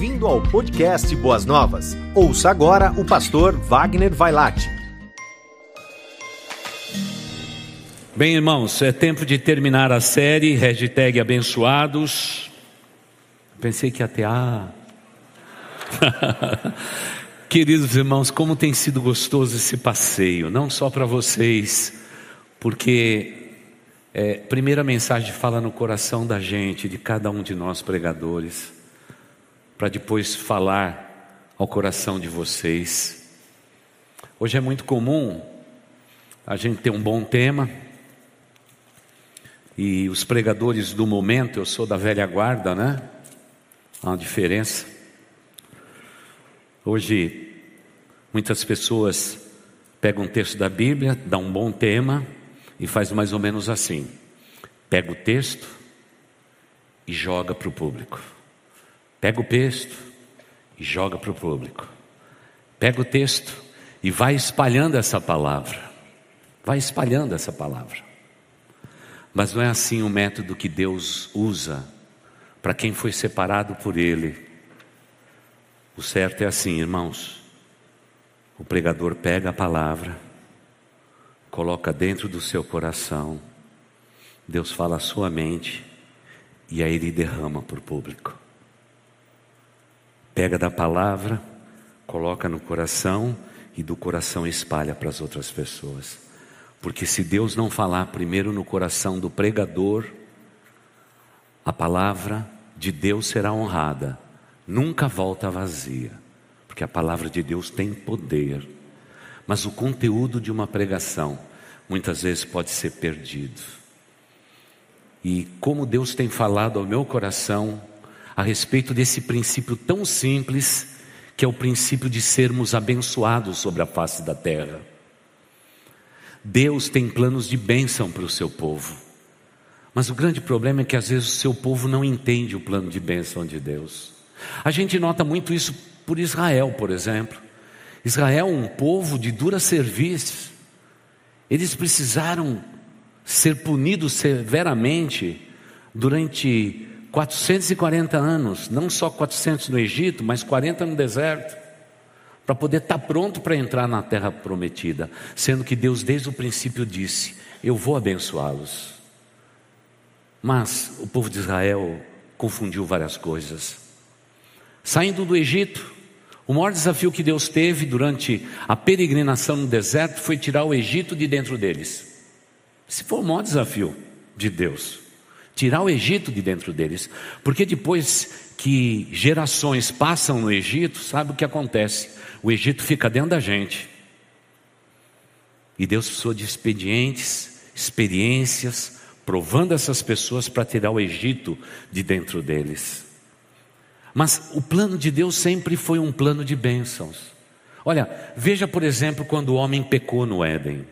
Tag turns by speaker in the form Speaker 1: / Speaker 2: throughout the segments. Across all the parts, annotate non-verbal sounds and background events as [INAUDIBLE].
Speaker 1: Bem-vindo ao podcast Boas Novas. Ouça agora o pastor Wagner Vailate.
Speaker 2: Bem, irmãos, é tempo de terminar a série hashtag abençoados. Pensei que até ah. [LAUGHS] Queridos irmãos, como tem sido gostoso esse passeio, não só para vocês, porque é, primeira mensagem fala no coração da gente, de cada um de nós pregadores, para depois falar ao coração de vocês. Hoje é muito comum a gente ter um bom tema, e os pregadores do momento, eu sou da velha guarda, né? Há uma diferença. Hoje, muitas pessoas pegam um texto da Bíblia, dão um bom tema, e faz mais ou menos assim: pega o texto e joga para o público. Pega o texto e joga para o público. Pega o texto e vai espalhando essa palavra. Vai espalhando essa palavra. Mas não é assim o método que Deus usa para quem foi separado por Ele. O certo é assim, irmãos. O pregador pega a palavra coloca dentro do seu coração, Deus fala a sua mente e aí ele derrama para o público. Pega da palavra, coloca no coração e do coração espalha para as outras pessoas. Porque se Deus não falar primeiro no coração do pregador, a palavra de Deus será honrada, nunca volta vazia, porque a palavra de Deus tem poder. Mas o conteúdo de uma pregação muitas vezes pode ser perdido. E como Deus tem falado ao meu coração a respeito desse princípio tão simples, que é o princípio de sermos abençoados sobre a face da terra. Deus tem planos de bênção para o seu povo. Mas o grande problema é que às vezes o seu povo não entende o plano de bênção de Deus. A gente nota muito isso por Israel, por exemplo. Israel é um povo de dura serviço. Eles precisaram ser punidos severamente durante 440 anos, não só 400 no Egito, mas 40 no deserto, para poder estar tá pronto para entrar na terra prometida, sendo que Deus desde o princípio disse: Eu vou abençoá-los. Mas o povo de Israel confundiu várias coisas. Saindo do Egito, o maior desafio que Deus teve durante a peregrinação no deserto foi tirar o Egito de dentro deles. Esse foi o maior desafio de Deus. Tirar o Egito de dentro deles. Porque depois que gerações passam no Egito, sabe o que acontece? O Egito fica dentro da gente. E Deus precisou de expedientes, experiências, provando essas pessoas para tirar o Egito de dentro deles. Mas o plano de Deus sempre foi um plano de bênçãos. Olha, veja por exemplo quando o homem pecou no Éden.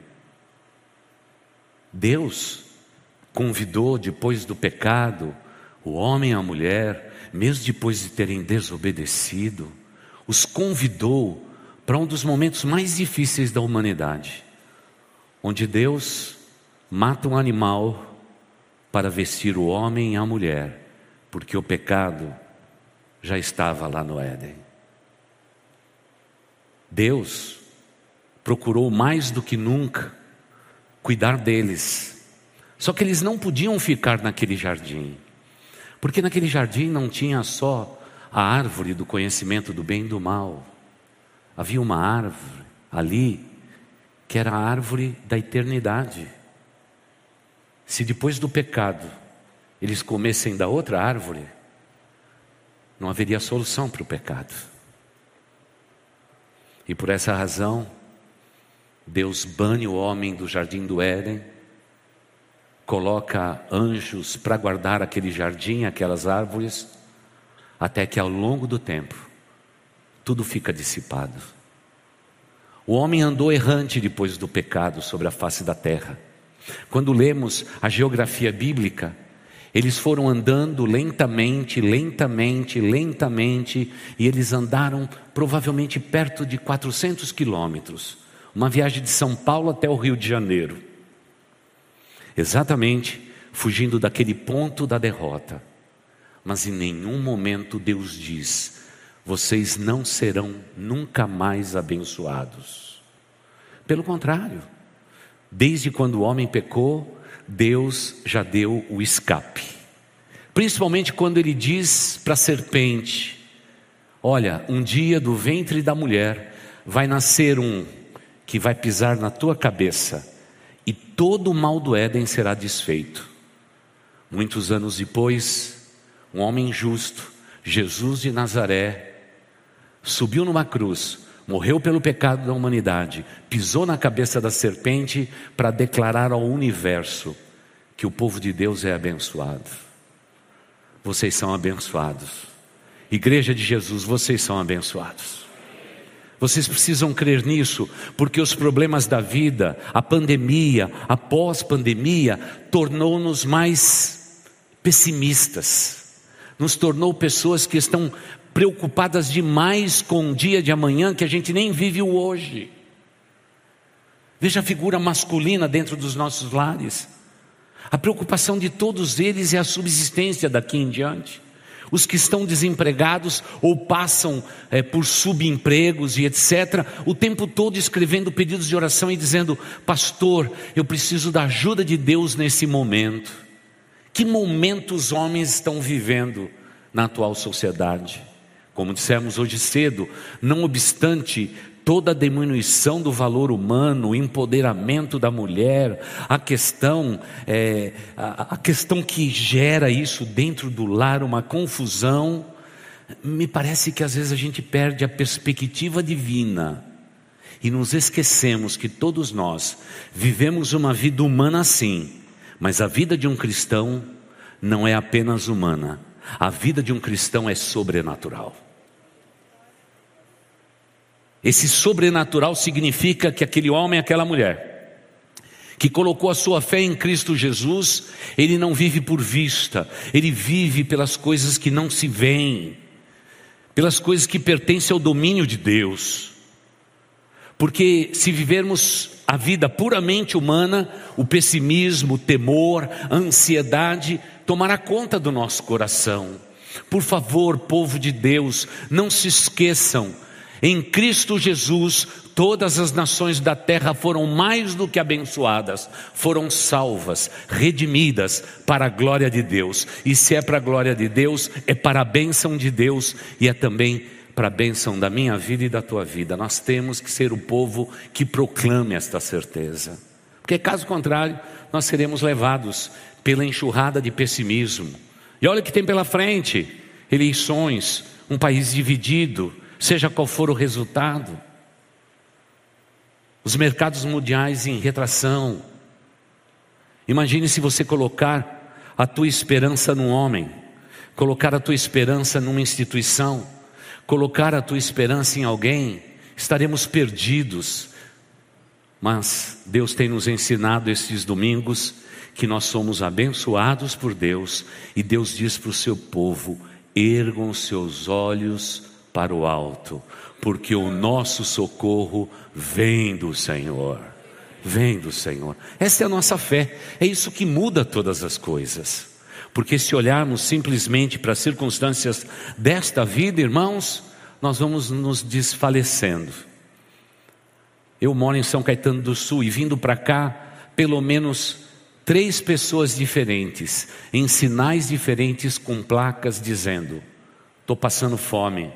Speaker 2: Deus convidou depois do pecado o homem e a mulher, mesmo depois de terem desobedecido, os convidou para um dos momentos mais difíceis da humanidade, onde Deus mata um animal para vestir o homem e a mulher, porque o pecado já estava lá no Éden. Deus procurou mais do que nunca cuidar deles. Só que eles não podiam ficar naquele jardim, porque naquele jardim não tinha só a árvore do conhecimento do bem e do mal, havia uma árvore ali que era a árvore da eternidade. Se depois do pecado eles comessem da outra árvore, não haveria solução para o pecado. E por essa razão, Deus bane o homem do jardim do Éden, coloca anjos para guardar aquele jardim, aquelas árvores, até que ao longo do tempo, tudo fica dissipado. O homem andou errante depois do pecado sobre a face da terra. Quando lemos a geografia bíblica, eles foram andando lentamente, lentamente, lentamente, e eles andaram provavelmente perto de 400 quilômetros. Uma viagem de São Paulo até o Rio de Janeiro. Exatamente fugindo daquele ponto da derrota. Mas em nenhum momento Deus diz: vocês não serão nunca mais abençoados. Pelo contrário, desde quando o homem pecou, Deus já deu o escape. Principalmente quando ele diz para a serpente: Olha, um dia do ventre da mulher vai nascer um que vai pisar na tua cabeça, todo o mal do Éden será desfeito. Muitos anos depois, um homem justo, Jesus de Nazaré, subiu numa cruz, morreu pelo pecado da humanidade, pisou na cabeça da serpente para declarar ao universo que o povo de Deus é abençoado. Vocês são abençoados. Igreja de Jesus, vocês são abençoados. Vocês precisam crer nisso, porque os problemas da vida, a pandemia, a pós-pandemia, tornou-nos mais pessimistas, nos tornou pessoas que estão preocupadas demais com o dia de amanhã que a gente nem vive o hoje. Veja a figura masculina dentro dos nossos lares. A preocupação de todos eles é a subsistência daqui em diante os que estão desempregados ou passam é, por subempregos e etc., o tempo todo escrevendo pedidos de oração e dizendo: Pastor, eu preciso da ajuda de Deus nesse momento. Que momento os homens estão vivendo na atual sociedade? Como dissemos hoje cedo, não obstante toda a diminuição do valor humano, o empoderamento da mulher, a questão, é, a, a questão que gera isso dentro do lar, uma confusão, me parece que às vezes a gente perde a perspectiva divina e nos esquecemos que todos nós vivemos uma vida humana sim, mas a vida de um cristão não é apenas humana, a vida de um cristão é sobrenatural. Esse sobrenatural significa que aquele homem, aquela mulher, que colocou a sua fé em Cristo Jesus, ele não vive por vista, ele vive pelas coisas que não se veem, pelas coisas que pertencem ao domínio de Deus. Porque se vivermos a vida puramente humana, o pessimismo, o temor, a ansiedade tomará conta do nosso coração. Por favor, povo de Deus, não se esqueçam em Cristo Jesus, todas as nações da terra foram mais do que abençoadas, foram salvas, redimidas para a glória de Deus. E se é para a glória de Deus, é para a bênção de Deus e é também para a bênção da minha vida e da tua vida. Nós temos que ser o povo que proclame esta certeza. Porque caso contrário, nós seremos levados pela enxurrada de pessimismo. E olha o que tem pela frente: eleições, um país dividido, seja qual for o resultado. Os mercados mundiais em retração. Imagine se você colocar a tua esperança num homem, colocar a tua esperança numa instituição, colocar a tua esperança em alguém, estaremos perdidos. Mas Deus tem nos ensinado esses domingos que nós somos abençoados por Deus e Deus diz para o seu povo: ergam seus olhos para o alto, porque o nosso socorro vem do Senhor. Vem do Senhor. Essa é a nossa fé. É isso que muda todas as coisas. Porque se olharmos simplesmente para as circunstâncias desta vida, irmãos, nós vamos nos desfalecendo. Eu moro em São Caetano do Sul e vindo para cá, pelo menos três pessoas diferentes, em sinais diferentes, com placas dizendo: estou passando fome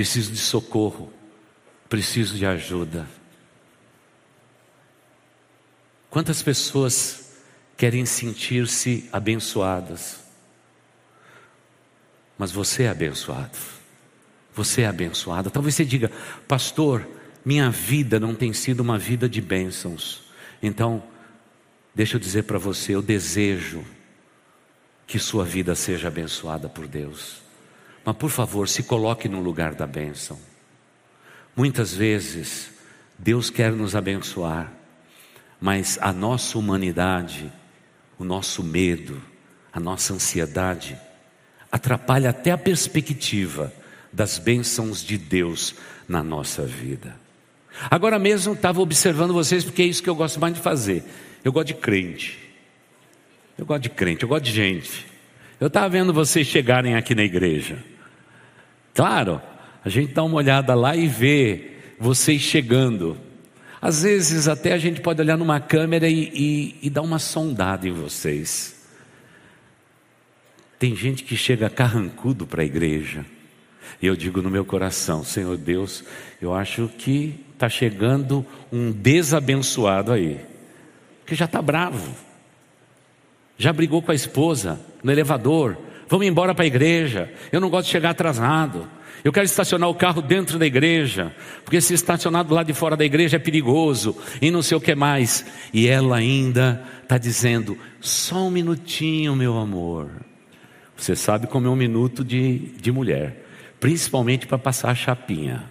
Speaker 2: preciso de socorro, preciso de ajuda. Quantas pessoas querem sentir-se abençoadas? Mas você é abençoado. Você é abençoada. Talvez você diga, pastor, minha vida não tem sido uma vida de bênçãos. Então, deixa eu dizer para você, eu desejo que sua vida seja abençoada por Deus. Mas por favor, se coloque no lugar da bênção. Muitas vezes, Deus quer nos abençoar, mas a nossa humanidade, o nosso medo, a nossa ansiedade, atrapalha até a perspectiva das bênçãos de Deus na nossa vida. Agora mesmo estava observando vocês, porque é isso que eu gosto mais de fazer. Eu gosto de crente. Eu gosto de crente, eu gosto de gente. Eu estava vendo vocês chegarem aqui na igreja. Claro, a gente dá uma olhada lá e vê vocês chegando. Às vezes até a gente pode olhar numa câmera e, e, e dar uma sondada em vocês. Tem gente que chega carrancudo para a igreja. E eu digo no meu coração, Senhor Deus, eu acho que está chegando um desabençoado aí, que já está bravo, já brigou com a esposa no elevador, vamos embora para a igreja, eu não gosto de chegar atrasado. Eu quero estacionar o carro dentro da igreja, porque se estacionar do lado de fora da igreja é perigoso, e não sei o que mais. E ela ainda está dizendo: só um minutinho, meu amor. Você sabe como é um minuto de, de mulher, principalmente para passar a chapinha.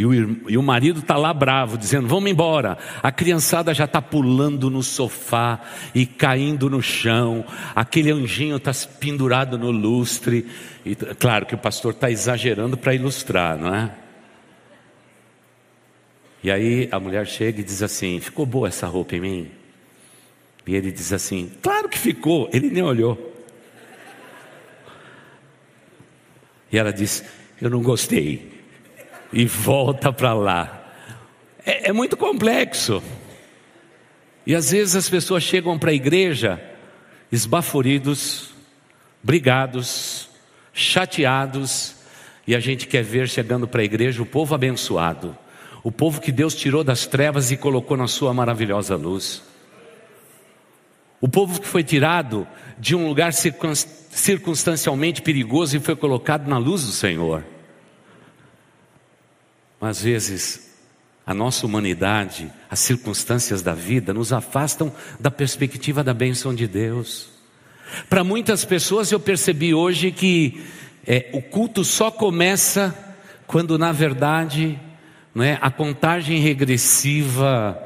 Speaker 2: E o, e o marido está lá bravo, dizendo: Vamos embora. A criançada já está pulando no sofá e caindo no chão. Aquele anjinho está pendurado no lustre. E, claro que o pastor está exagerando para ilustrar, não é? E aí a mulher chega e diz assim: Ficou boa essa roupa em mim? E ele diz assim: Claro que ficou. Ele nem olhou. E ela diz: Eu não gostei e volta para lá. É, é muito complexo. E às vezes as pessoas chegam para a igreja esbaforidos, brigados, chateados, e a gente quer ver chegando para a igreja o povo abençoado, o povo que Deus tirou das trevas e colocou na sua maravilhosa luz. O povo que foi tirado de um lugar circunstancialmente perigoso e foi colocado na luz do Senhor. Mas às vezes, a nossa humanidade, as circunstâncias da vida nos afastam da perspectiva da bênção de Deus. Para muitas pessoas eu percebi hoje que é, o culto só começa quando na verdade é, a contagem regressiva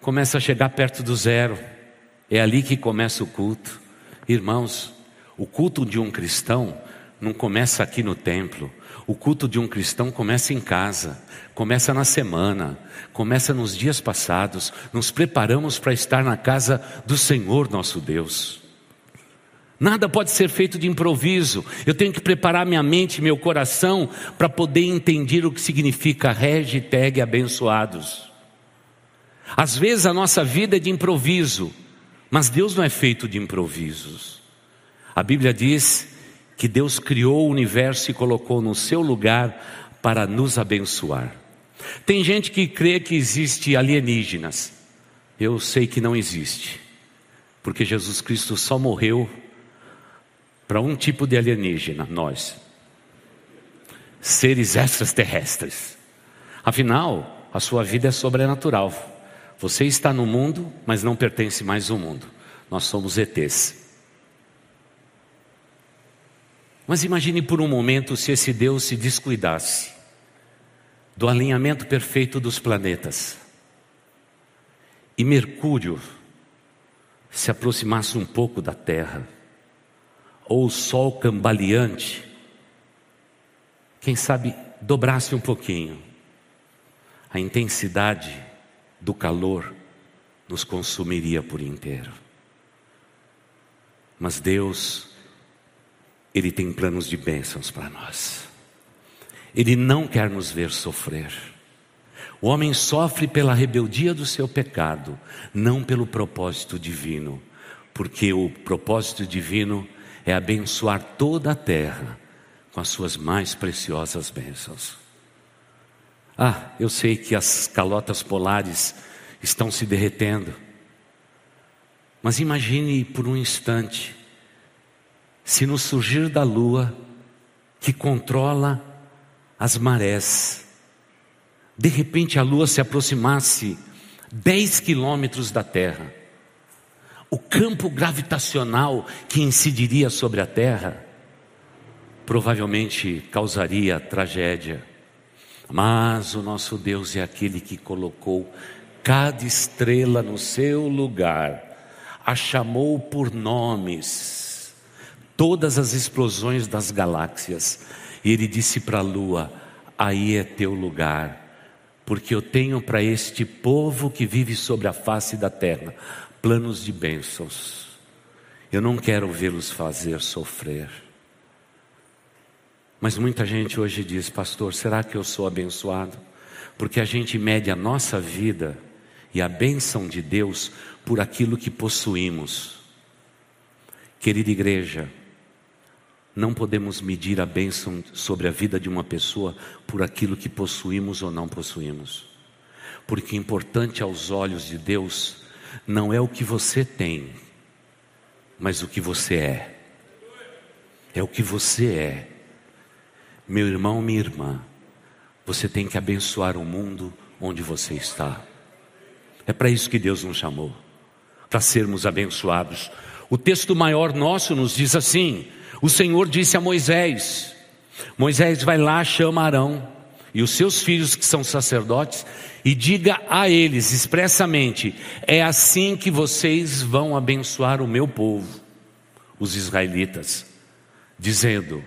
Speaker 2: começa a chegar perto do zero. É ali que começa o culto. Irmãos, o culto de um cristão não começa aqui no templo. O culto de um cristão começa em casa, começa na semana, começa nos dias passados. Nos preparamos para estar na casa do Senhor nosso Deus. Nada pode ser feito de improviso. Eu tenho que preparar minha mente, meu coração, para poder entender o que significa hashtag abençoados. Às vezes a nossa vida é de improviso, mas Deus não é feito de improvisos. A Bíblia diz que Deus criou o universo e colocou no seu lugar para nos abençoar. Tem gente que crê que existe alienígenas. Eu sei que não existe, porque Jesus Cristo só morreu para um tipo de alienígena, nós, seres extraterrestres. Afinal, a sua vida é sobrenatural. Você está no mundo, mas não pertence mais ao mundo. Nós somos ETs. Mas imagine por um momento se esse Deus se descuidasse do alinhamento perfeito dos planetas e Mercúrio se aproximasse um pouco da Terra, ou o Sol cambaleante, quem sabe dobrasse um pouquinho, a intensidade do calor nos consumiria por inteiro. Mas Deus ele tem planos de bênçãos para nós. Ele não quer nos ver sofrer. O homem sofre pela rebeldia do seu pecado, não pelo propósito divino, porque o propósito divino é abençoar toda a terra com as suas mais preciosas bênçãos. Ah, eu sei que as calotas polares estão se derretendo, mas imagine por um instante se no surgir da lua, que controla as marés, de repente a lua se aproximasse 10 quilômetros da Terra, o campo gravitacional que incidiria sobre a Terra provavelmente causaria tragédia. Mas o nosso Deus é aquele que colocou cada estrela no seu lugar, a chamou por nomes, todas as explosões das galáxias. E ele disse para a lua: Aí é teu lugar, porque eu tenho para este povo que vive sobre a face da terra planos de bênçãos. Eu não quero vê-los fazer sofrer. Mas muita gente hoje diz, pastor, será que eu sou abençoado? Porque a gente mede a nossa vida e a bênção de Deus por aquilo que possuímos. Querida igreja, não podemos medir a bênção sobre a vida de uma pessoa por aquilo que possuímos ou não possuímos. Porque importante aos olhos de Deus não é o que você tem, mas o que você é. É o que você é. Meu irmão, minha irmã, você tem que abençoar o mundo onde você está. É para isso que Deus nos chamou, para sermos abençoados. O texto maior nosso nos diz assim: o Senhor disse a Moisés: Moisés vai lá, chama Arão e os seus filhos que são sacerdotes e diga a eles expressamente: é assim que vocês vão abençoar o meu povo, os israelitas, dizendo: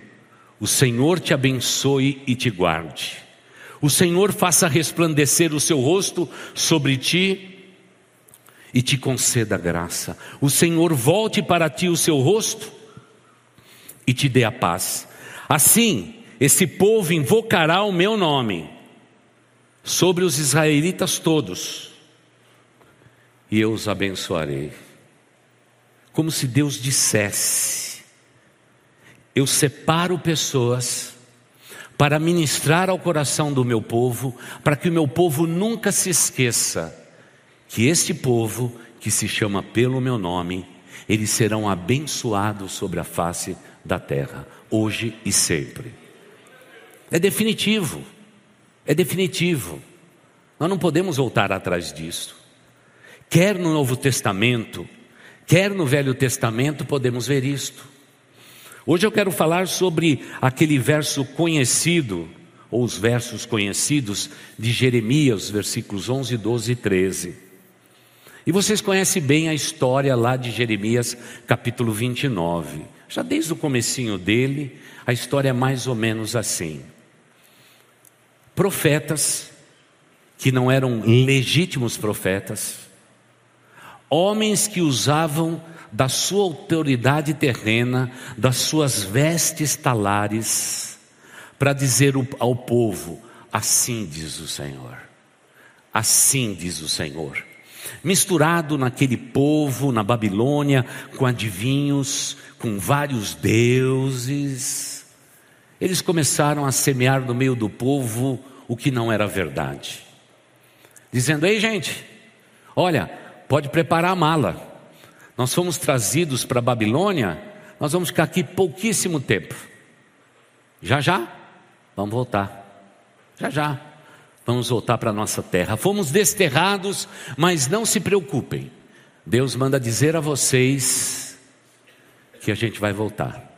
Speaker 2: o Senhor te abençoe e te guarde. O Senhor faça resplandecer o seu rosto sobre ti e te conceda graça. O Senhor volte para ti o seu rosto e te dê a paz. Assim, esse povo invocará o meu nome sobre os israelitas todos, e eu os abençoarei. Como se Deus dissesse: eu separo pessoas para ministrar ao coração do meu povo, para que o meu povo nunca se esqueça que este povo, que se chama pelo meu nome, eles serão abençoados sobre a face da terra, hoje e sempre. É definitivo, é definitivo. Nós não podemos voltar atrás disso. Quer no Novo Testamento, quer no Velho Testamento, podemos ver isto. Hoje eu quero falar sobre aquele verso conhecido, ou os versos conhecidos de Jeremias, versículos 11, 12 e 13. E vocês conhecem bem a história lá de Jeremias, capítulo 29. Já desde o comecinho dele, a história é mais ou menos assim. Profetas que não eram legítimos profetas, homens que usavam da sua autoridade terrena, das suas vestes talares, para dizer ao povo: assim diz o Senhor, assim diz o Senhor. Misturado naquele povo, na Babilônia, com adivinhos, com vários deuses, eles começaram a semear no meio do povo o que não era verdade, dizendo: Ei, gente, olha, pode preparar a mala. Nós fomos trazidos para a Babilônia, nós vamos ficar aqui pouquíssimo tempo. Já já, vamos voltar. Já já, vamos voltar para a nossa terra. Fomos desterrados, mas não se preocupem. Deus manda dizer a vocês que a gente vai voltar.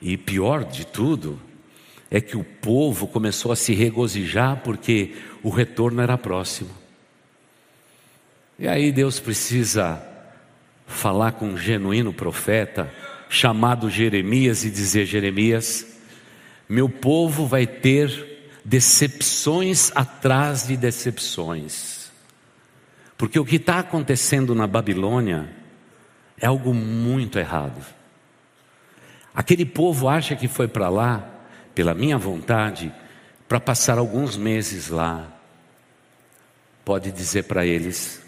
Speaker 2: E pior de tudo é que o povo começou a se regozijar porque o retorno era próximo. E aí Deus precisa falar com um genuíno profeta chamado Jeremias e dizer: Jeremias, meu povo vai ter decepções atrás de decepções, porque o que está acontecendo na Babilônia é algo muito errado. Aquele povo acha que foi para lá, pela minha vontade, para passar alguns meses lá. Pode dizer para eles,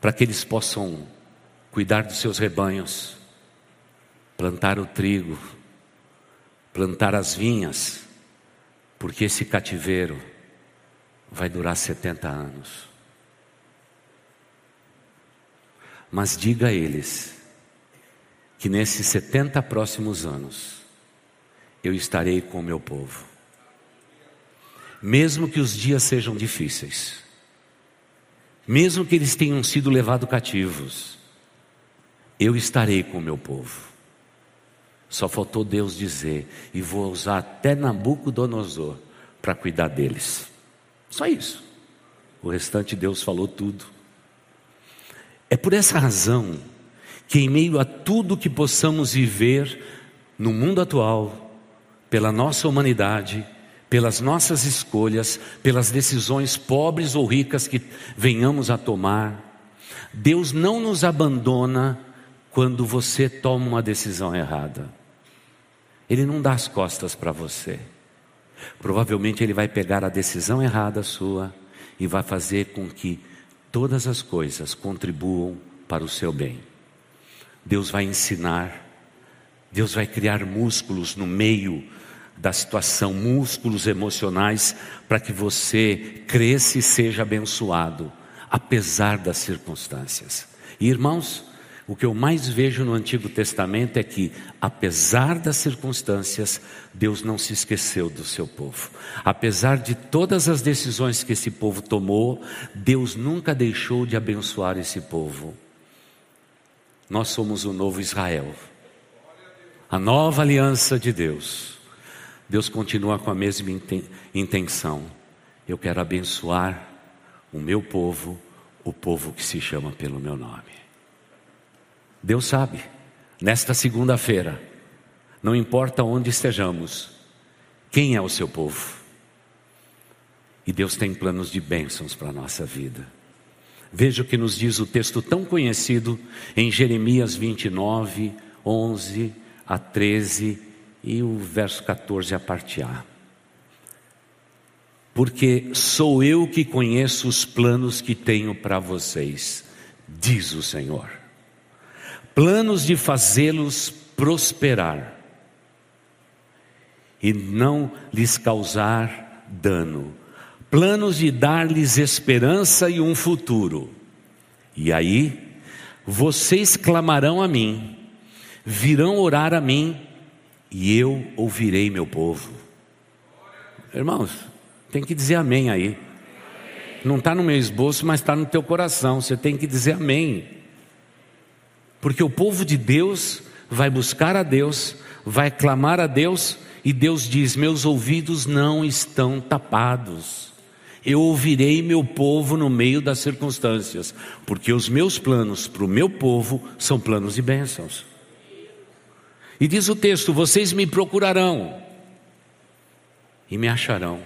Speaker 2: para que eles possam cuidar dos seus rebanhos, plantar o trigo, plantar as vinhas, porque esse cativeiro vai durar 70 anos. Mas diga a eles que nesses 70 próximos anos eu estarei com o meu povo. Mesmo que os dias sejam difíceis, mesmo que eles tenham sido levados cativos, eu estarei com o meu povo. Só faltou Deus dizer, e vou usar até Nabucodonosor para cuidar deles. Só isso. O restante Deus falou tudo. É por essa razão que, em meio a tudo que possamos viver no mundo atual, pela nossa humanidade, pelas nossas escolhas, pelas decisões pobres ou ricas que venhamos a tomar, Deus não nos abandona quando você toma uma decisão errada. Ele não dá as costas para você. Provavelmente ele vai pegar a decisão errada sua e vai fazer com que todas as coisas contribuam para o seu bem. Deus vai ensinar, Deus vai criar músculos no meio da situação, músculos emocionais, para que você cresça e seja abençoado, apesar das circunstâncias. E irmãos, o que eu mais vejo no Antigo Testamento é que, apesar das circunstâncias, Deus não se esqueceu do seu povo. Apesar de todas as decisões que esse povo tomou, Deus nunca deixou de abençoar esse povo. Nós somos o novo Israel, a nova aliança de Deus. Deus continua com a mesma intenção. Eu quero abençoar o meu povo, o povo que se chama pelo meu nome. Deus sabe, nesta segunda-feira, não importa onde estejamos, quem é o seu povo. E Deus tem planos de bênçãos para a nossa vida. Veja o que nos diz o texto tão conhecido em Jeremias 29, 11 a 13 e o verso 14 a parte A. Porque sou eu que conheço os planos que tenho para vocês, diz o Senhor planos de fazê-los prosperar e não lhes causar dano, planos de dar-lhes esperança e um futuro. E aí, vocês clamarão a mim, virão orar a mim, e eu ouvirei meu povo. Irmãos, tem que dizer amém aí. Não está no meu esboço, mas está no teu coração. Você tem que dizer amém. Porque o povo de Deus vai buscar a Deus, vai clamar a Deus, e Deus diz: Meus ouvidos não estão tapados. Eu ouvirei meu povo no meio das circunstâncias, porque os meus planos para o meu povo são planos de bênçãos. E diz o texto: Vocês me procurarão e me acharão.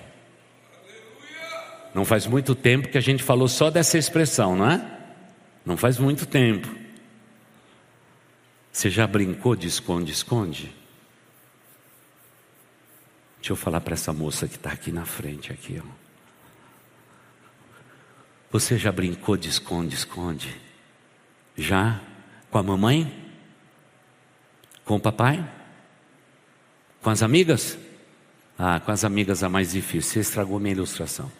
Speaker 2: Não faz muito tempo que a gente falou só dessa expressão, não é? Não faz muito tempo. Você já brincou de esconde-esconde? Deixa eu falar para essa moça que está aqui na frente, aqui, ó. Você já brincou de esconde-esconde? Já? Com a mamãe? Com o papai? Com as amigas? Ah, com as amigas é mais difícil. Você estragou minha ilustração.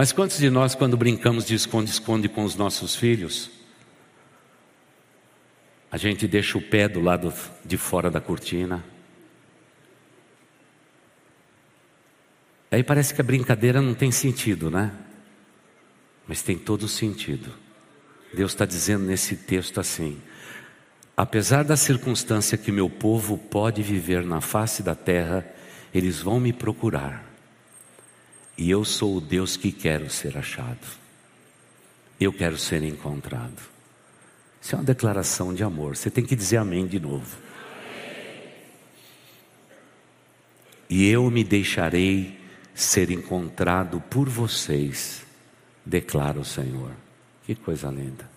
Speaker 2: Mas quantos de nós, quando brincamos de esconde-esconde com os nossos filhos, a gente deixa o pé do lado de fora da cortina? Aí parece que a brincadeira não tem sentido, né? Mas tem todo sentido. Deus está dizendo nesse texto assim: apesar da circunstância que meu povo pode viver na face da terra, eles vão me procurar e eu sou o Deus que quero ser achado. Eu quero ser encontrado. Isso é uma declaração de amor. Você tem que dizer amém de novo. E eu me deixarei ser encontrado por vocês, declara o Senhor. Que coisa linda.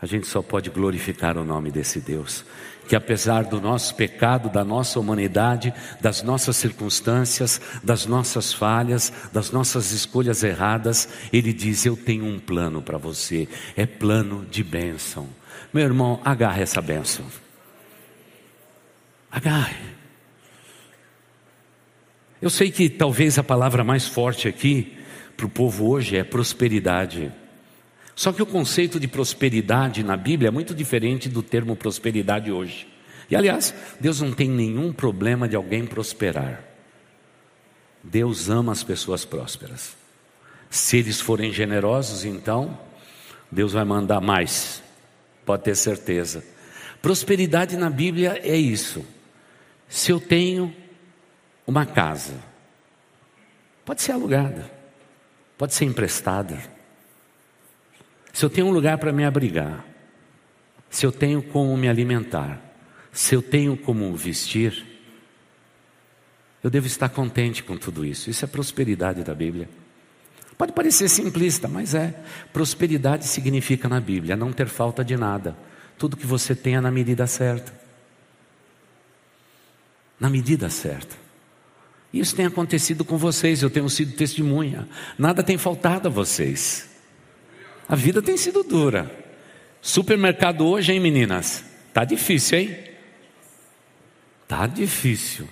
Speaker 2: A gente só pode glorificar o nome desse Deus, que apesar do nosso pecado, da nossa humanidade, das nossas circunstâncias, das nossas falhas, das nossas escolhas erradas, Ele diz: Eu tenho um plano para você, é plano de bênção. Meu irmão, agarre essa bênção. Agarre. Eu sei que talvez a palavra mais forte aqui para o povo hoje é prosperidade. Só que o conceito de prosperidade na Bíblia é muito diferente do termo prosperidade hoje. E aliás, Deus não tem nenhum problema de alguém prosperar. Deus ama as pessoas prósperas. Se eles forem generosos, então, Deus vai mandar mais, pode ter certeza. Prosperidade na Bíblia é isso. Se eu tenho uma casa, pode ser alugada, pode ser emprestada se eu tenho um lugar para me abrigar, se eu tenho como me alimentar, se eu tenho como vestir, eu devo estar contente com tudo isso. Isso é prosperidade da Bíblia. Pode parecer simplista, mas é. Prosperidade significa na Bíblia não ter falta de nada. Tudo que você tem é na medida certa. Na medida certa. Isso tem acontecido com vocês, eu tenho sido testemunha. Nada tem faltado a vocês. A vida tem sido dura. Supermercado hoje, hein, meninas? Tá difícil, hein? Tá difícil.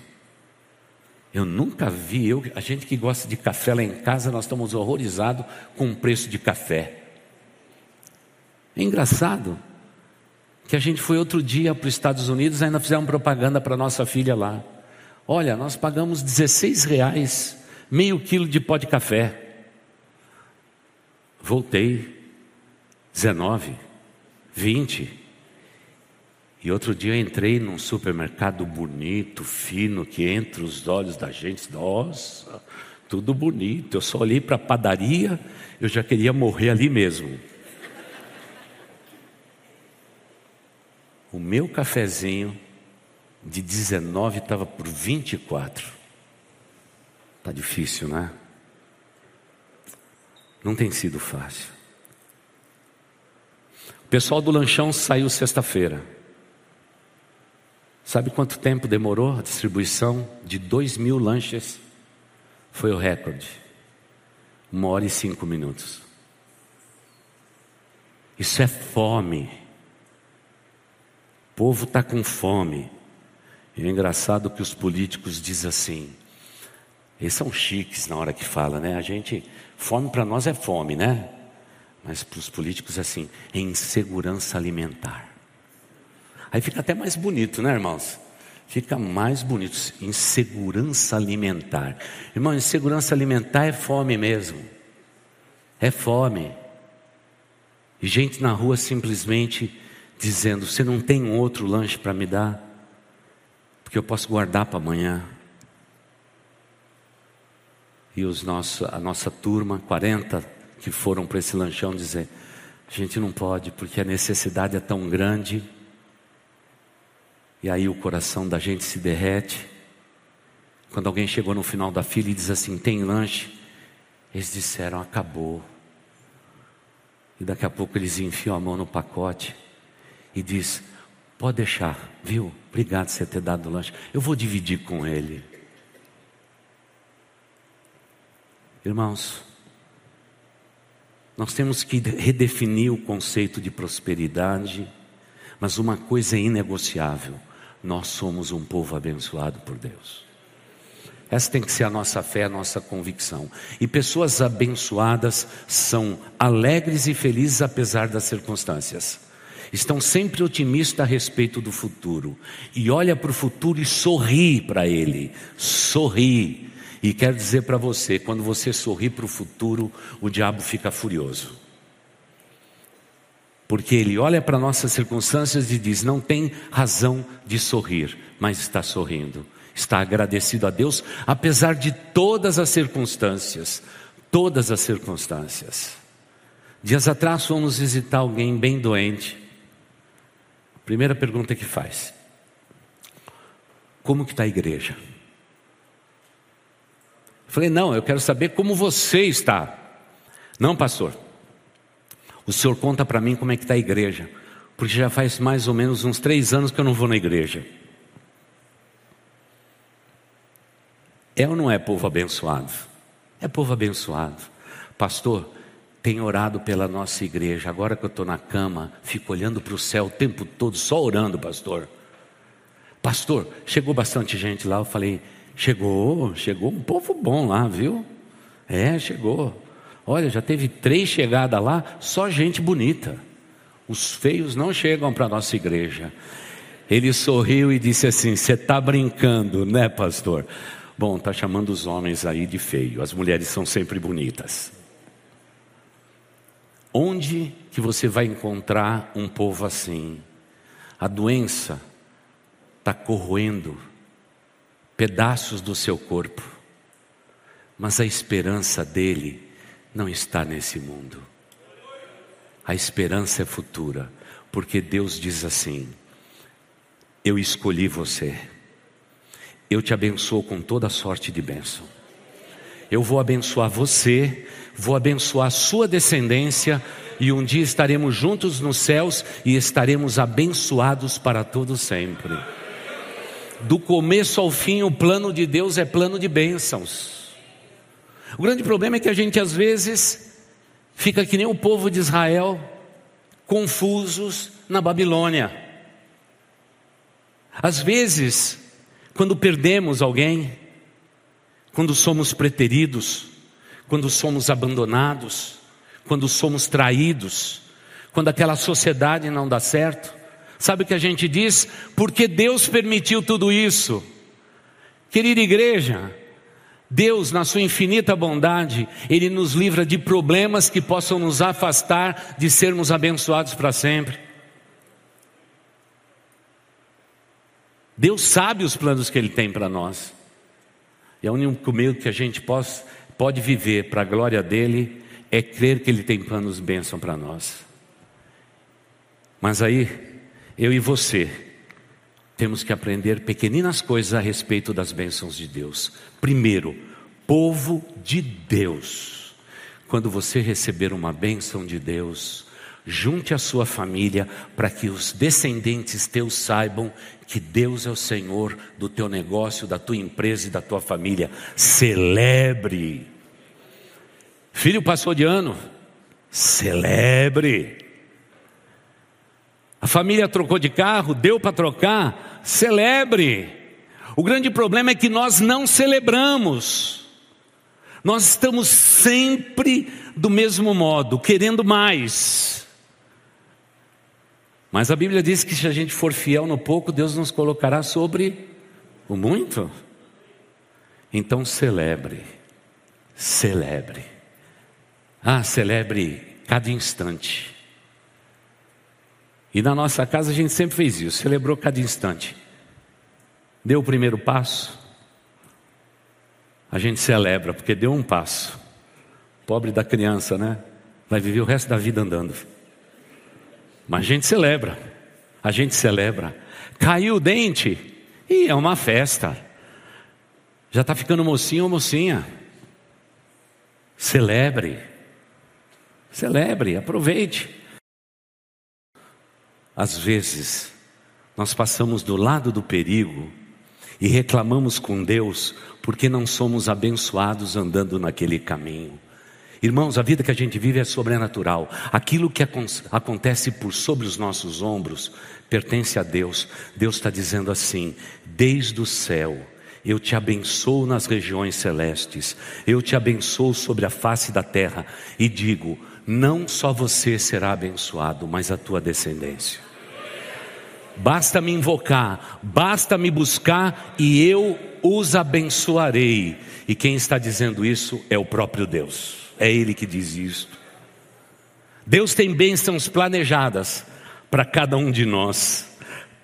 Speaker 2: Eu nunca vi, eu, a gente que gosta de café lá em casa, nós estamos horrorizados com o preço de café. É engraçado que a gente foi outro dia para os Estados Unidos, ainda fizemos propaganda para nossa filha lá. Olha, nós pagamos 16 reais, meio quilo de pó de café. Voltei, 19, 20. E outro dia eu entrei num supermercado bonito, fino, que entra os olhos da gente, nossa, tudo bonito. Eu só olhei para a padaria, eu já queria morrer ali mesmo. O meu cafezinho de 19 estava por 24. Tá difícil, né? Não tem sido fácil. Pessoal do lanchão saiu sexta-feira. Sabe quanto tempo demorou a distribuição de dois mil lanches? Foi o recorde. Uma hora e cinco minutos. Isso é fome. O povo está com fome. E é engraçado que os políticos dizem assim. Eles são chiques na hora que fala, né? A gente, fome para nós é fome, né? Mas para os políticos é assim, insegurança alimentar. Aí fica até mais bonito, né, irmãos? Fica mais bonito. Insegurança alimentar. Irmão, insegurança alimentar é fome mesmo. É fome. E gente na rua simplesmente dizendo: Você não tem outro lanche para me dar? Porque eu posso guardar para amanhã. E os nossos, a nossa turma, 40 que foram para esse lanchão, dizer: A gente não pode, porque a necessidade é tão grande e aí o coração da gente se derrete. Quando alguém chegou no final da fila e diz assim: tem lanche? Eles disseram: acabou. E daqui a pouco eles enfiam a mão no pacote e diz: pode deixar, viu? Obrigado por você ter dado o lanche. Eu vou dividir com ele. Irmãos, nós temos que redefinir o conceito de prosperidade, mas uma coisa é inegociável nós somos um povo abençoado por Deus. Essa tem que ser a nossa fé, a nossa convicção. E pessoas abençoadas são alegres e felizes apesar das circunstâncias. Estão sempre otimistas a respeito do futuro. E olha para o futuro e sorri para ele. Sorri. E quero dizer para você: quando você sorri para o futuro, o diabo fica furioso. Porque ele olha para nossas circunstâncias e diz: não tem razão de sorrir, mas está sorrindo, está agradecido a Deus, apesar de todas as circunstâncias. Todas as circunstâncias. Dias atrás fomos visitar alguém bem doente. Primeira pergunta que faz: Como que está a igreja? Falei, não, eu quero saber como você está. Não, pastor. O senhor conta para mim como é que está a igreja, porque já faz mais ou menos uns três anos que eu não vou na igreja. É ou não é povo abençoado? É povo abençoado. Pastor, tenho orado pela nossa igreja. Agora que eu estou na cama, fico olhando para o céu o tempo todo, só orando, pastor. Pastor, chegou bastante gente lá. Eu falei, chegou, chegou um povo bom lá, viu? É, chegou. Olha, já teve três chegadas lá, só gente bonita. Os feios não chegam para a nossa igreja. Ele sorriu e disse assim: Você está brincando, né, pastor? Bom, está chamando os homens aí de feio, as mulheres são sempre bonitas. Onde que você vai encontrar um povo assim? A doença está corroendo pedaços do seu corpo, mas a esperança dele não está nesse mundo. A esperança é futura, porque Deus diz assim: Eu escolhi você, eu te abençoo com toda sorte de bênção. Eu vou abençoar você, vou abençoar a sua descendência, e um dia estaremos juntos nos céus e estaremos abençoados para todo sempre. Do começo ao fim, o plano de Deus é plano de bênçãos. O grande problema é que a gente às vezes fica que nem o povo de Israel, confusos na Babilônia. Às vezes, quando perdemos alguém, quando somos preteridos, quando somos abandonados, quando somos traídos, quando aquela sociedade não dá certo, sabe o que a gente diz? Porque Deus permitiu tudo isso. Querida igreja, Deus, na sua infinita bondade, Ele nos livra de problemas que possam nos afastar de sermos abençoados para sempre. Deus sabe os planos que Ele tem para nós. E o único meio que a gente pode, pode viver para a glória dEle é crer que Ele tem planos bênção para nós. Mas aí, eu e você, temos que aprender pequeninas coisas a respeito das bênçãos de Deus. Primeiro, povo de Deus. Quando você receber uma bênção de Deus, junte a sua família para que os descendentes teus saibam que Deus é o Senhor do teu negócio, da tua empresa e da tua família. Celebre. Filho passou de ano, celebre. A família trocou de carro, deu para trocar, celebre. O grande problema é que nós não celebramos. Nós estamos sempre do mesmo modo, querendo mais. Mas a Bíblia diz que se a gente for fiel no pouco, Deus nos colocará sobre o muito. Então celebre, celebre. Ah, celebre cada instante. E na nossa casa a gente sempre fez isso, celebrou cada instante. Deu o primeiro passo, a gente celebra, porque deu um passo. Pobre da criança, né? Vai viver o resto da vida andando. Mas a gente celebra, a gente celebra. Caiu o dente, e é uma festa. Já está ficando mocinho ou mocinha. Celebre. Celebre, aproveite. Às vezes, nós passamos do lado do perigo e reclamamos com Deus porque não somos abençoados andando naquele caminho. Irmãos, a vida que a gente vive é sobrenatural. Aquilo que acontece por sobre os nossos ombros pertence a Deus. Deus está dizendo assim: desde o céu eu te abençoo nas regiões celestes, eu te abençoo sobre a face da terra e digo: não só você será abençoado, mas a tua descendência. Basta me invocar, basta me buscar e eu os abençoarei. E quem está dizendo isso é o próprio Deus, é Ele que diz isso. Deus tem bênçãos planejadas para cada um de nós,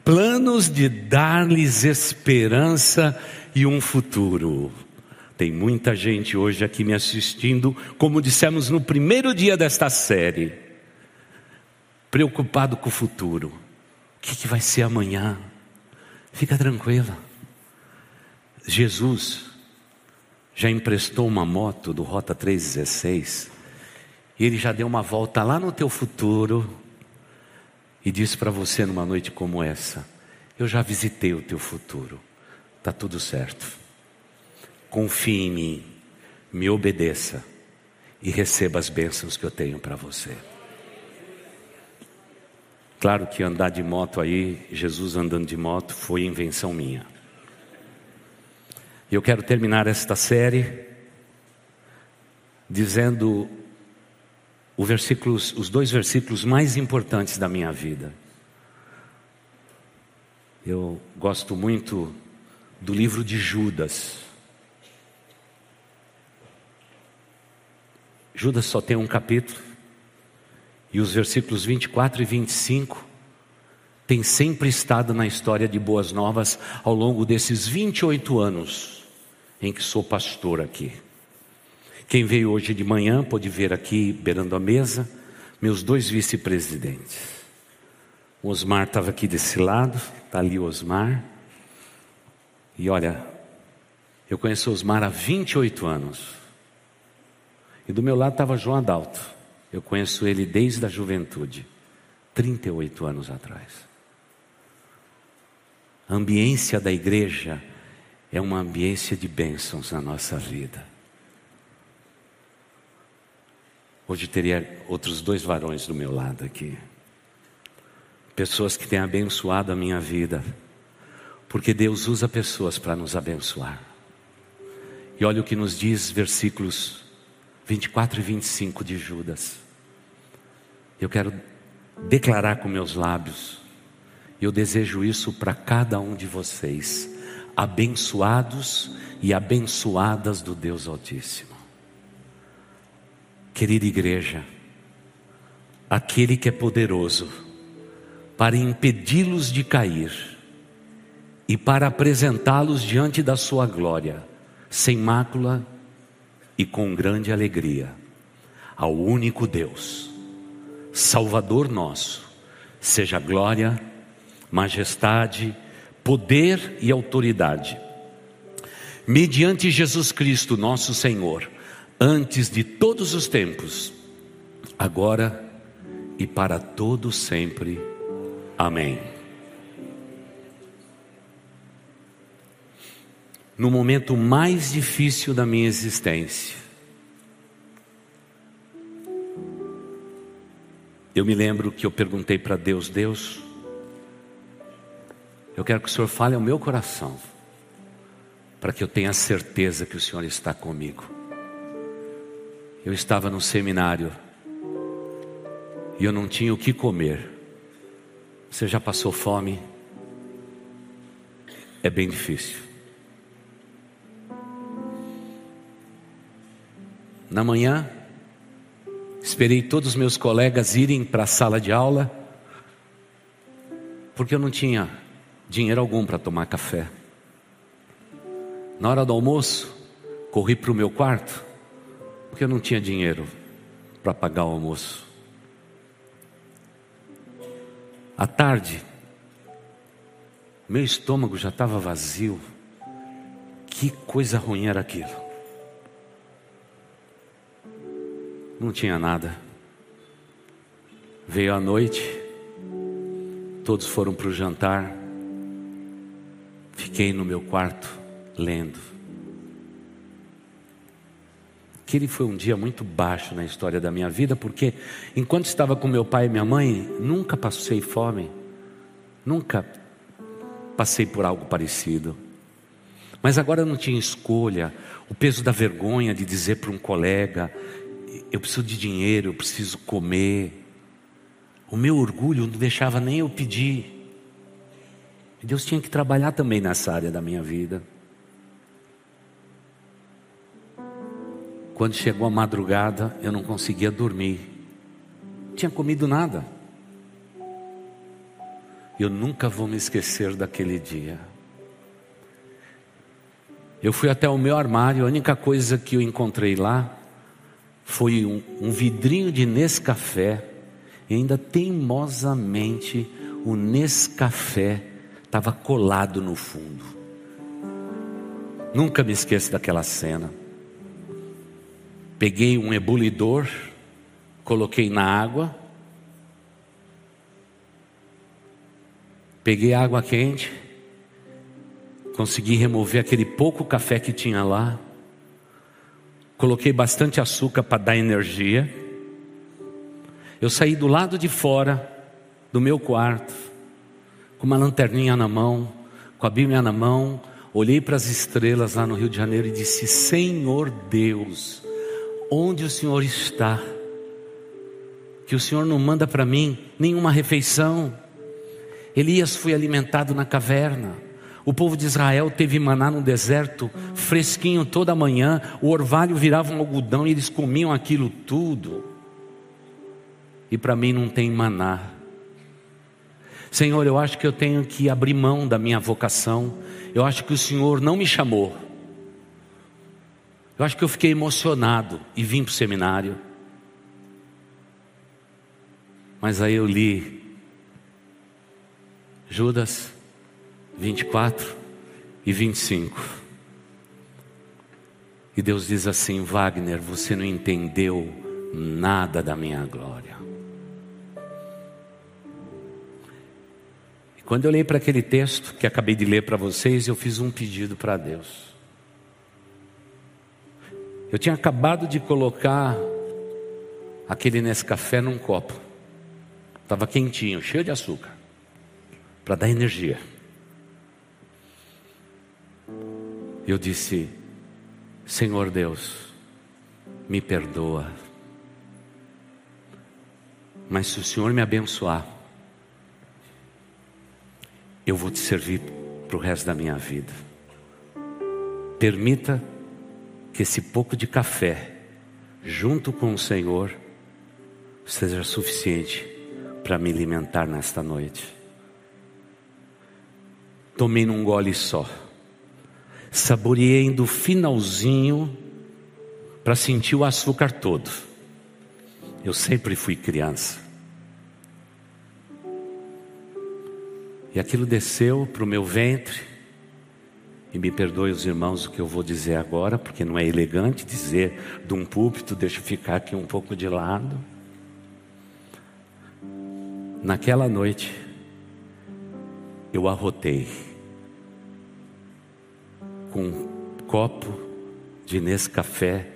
Speaker 2: planos de dar-lhes esperança e um futuro. Tem muita gente hoje aqui me assistindo, como dissemos no primeiro dia desta série, preocupado com o futuro. O que, que vai ser amanhã? Fica tranquila. Jesus já emprestou uma moto do Rota 316 e ele já deu uma volta lá no teu futuro e disse para você numa noite como essa: Eu já visitei o teu futuro, está tudo certo confie em mim, me obedeça e receba as bênçãos que eu tenho para você. Claro que andar de moto aí, Jesus andando de moto, foi invenção minha. E eu quero terminar esta série dizendo os dois versículos mais importantes da minha vida. Eu gosto muito do livro de Judas. Judas só tem um capítulo, e os versículos 24 e 25 têm sempre estado na história de Boas Novas ao longo desses 28 anos em que sou pastor aqui. Quem veio hoje de manhã pode ver aqui, beirando a mesa, meus dois vice-presidentes. O Osmar estava aqui desse lado, está ali o Osmar. E olha, eu conheço o Osmar há 28 anos. E do meu lado estava João Adalto. Eu conheço ele desde a juventude, 38 anos atrás. A ambiência da igreja é uma ambiência de bênçãos na nossa vida. Hoje teria outros dois varões do meu lado aqui. Pessoas que têm abençoado a minha vida. Porque Deus usa pessoas para nos abençoar. E olha o que nos diz versículos 24 e 25 de Judas. Eu quero declarar com meus lábios, eu desejo isso para cada um de vocês, abençoados e abençoadas do Deus Altíssimo. Querida igreja, aquele que é poderoso para impedi-los de cair e para apresentá-los diante da sua glória, sem mácula e com grande alegria, ao único Deus, Salvador nosso, seja glória, majestade, poder e autoridade, mediante Jesus Cristo, nosso Senhor antes de todos os tempos, agora e para todo sempre. Amém. No momento mais difícil da minha existência, eu me lembro que eu perguntei para Deus: Deus, eu quero que o Senhor fale ao meu coração, para que eu tenha certeza que o Senhor está comigo. Eu estava no seminário e eu não tinha o que comer. Você já passou fome? É bem difícil. Na manhã, esperei todos os meus colegas irem para a sala de aula, porque eu não tinha dinheiro algum para tomar café. Na hora do almoço, corri para o meu quarto porque eu não tinha dinheiro para pagar o almoço. À tarde, meu estômago já estava vazio. Que coisa ruim era aquilo. Não tinha nada. Veio a noite, todos foram para o jantar. Fiquei no meu quarto lendo. Aquele foi um dia muito baixo na história da minha vida, porque enquanto estava com meu pai e minha mãe, nunca passei fome, nunca passei por algo parecido. Mas agora eu não tinha escolha, o peso da vergonha de dizer para um colega: eu preciso de dinheiro, eu preciso comer. O meu orgulho não deixava nem eu pedir. Deus tinha que trabalhar também nessa área da minha vida. Quando chegou a madrugada, eu não conseguia dormir. Não tinha comido nada. Eu nunca vou me esquecer daquele dia. Eu fui até o meu armário, a única coisa que eu encontrei lá foi um, um vidrinho de Nescafé, e ainda teimosamente o Nescafé estava colado no fundo. Nunca me esqueço daquela cena. Peguei um ebulidor, coloquei na água, peguei água quente, consegui remover aquele pouco café que tinha lá, coloquei bastante açúcar para dar energia. Eu saí do lado de fora do meu quarto, com uma lanterninha na mão, com a Bíblia na mão, olhei para as estrelas lá no Rio de Janeiro e disse: Senhor Deus, onde o Senhor está, que o Senhor não manda para mim nenhuma refeição. Elias foi alimentado na caverna. O povo de Israel teve maná no deserto, fresquinho toda manhã. O orvalho virava um algodão e eles comiam aquilo tudo. E para mim não tem maná. Senhor, eu acho que eu tenho que abrir mão da minha vocação. Eu acho que o Senhor não me chamou eu acho que eu fiquei emocionado e vim para o seminário. Mas aí eu li Judas 24 e 25. E Deus diz assim: Wagner, você não entendeu nada da minha glória. E quando eu olhei para aquele texto que acabei de ler para vocês, eu fiz um pedido para Deus. Eu tinha acabado de colocar aquele Nescafé num copo. Estava quentinho, cheio de açúcar, para dar energia. Eu disse: Senhor Deus, me perdoa. Mas se o Senhor me abençoar, eu vou te servir para o resto da minha vida. Permita que esse pouco de café, junto com o Senhor, seja suficiente para me alimentar nesta noite. Tomei num gole só, saboreei do finalzinho para sentir o açúcar todo. Eu sempre fui criança. E aquilo desceu para o meu ventre e me perdoe os irmãos o que eu vou dizer agora, porque não é elegante dizer de um púlpito, deixa eu ficar aqui um pouco de lado. Naquela noite, eu arrotei com um copo de Nescafé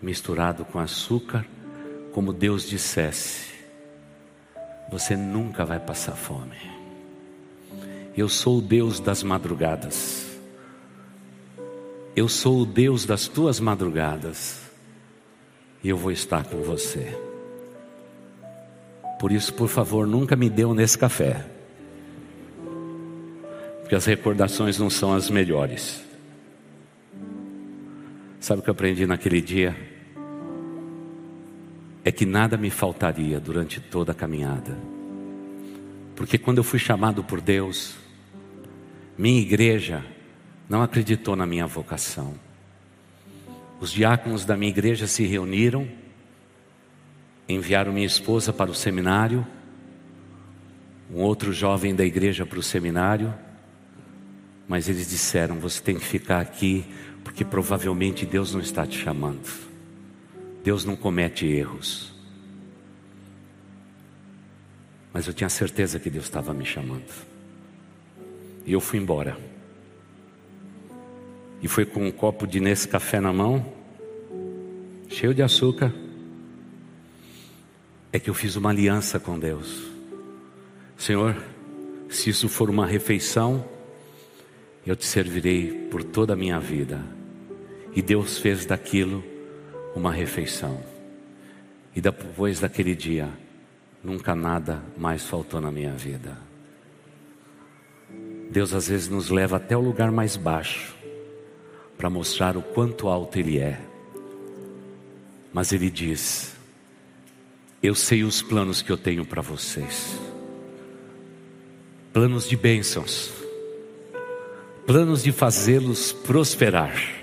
Speaker 2: misturado com açúcar, como Deus dissesse: Você nunca vai passar fome. Eu sou o Deus das madrugadas. Eu sou o Deus das tuas madrugadas e eu vou estar com você. Por isso, por favor, nunca me dê um nesse café, porque as recordações não são as melhores. Sabe o que eu aprendi naquele dia? É que nada me faltaria durante toda a caminhada. Porque quando eu fui chamado por Deus, minha igreja não acreditou na minha vocação. Os diáconos da minha igreja se reuniram, enviaram minha esposa para o seminário, um outro jovem da igreja para o seminário, mas eles disseram: você tem que ficar aqui, porque provavelmente Deus não está te chamando. Deus não comete erros. Mas eu tinha certeza que Deus estava me chamando. E eu fui embora e foi com um copo de Nescafé na mão, cheio de açúcar, é que eu fiz uma aliança com Deus. Senhor, se isso for uma refeição, eu te servirei por toda a minha vida. E Deus fez daquilo uma refeição. E depois daquele dia, nunca nada mais faltou na minha vida. Deus às vezes nos leva até o lugar mais baixo para mostrar o quanto alto Ele é. Mas Ele diz: Eu sei os planos que eu tenho para vocês planos de bênçãos, planos de fazê-los prosperar.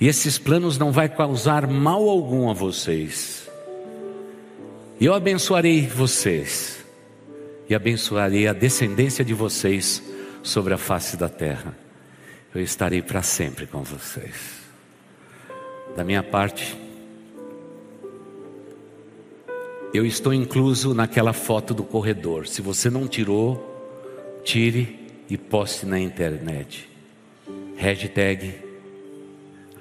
Speaker 2: E esses planos não vai causar mal algum a vocês. E eu abençoarei vocês e abençoarei a descendência de vocês sobre a face da terra eu estarei para sempre com vocês. Da minha parte, eu estou incluso naquela foto do corredor. Se você não tirou, tire e poste na internet. Hashtag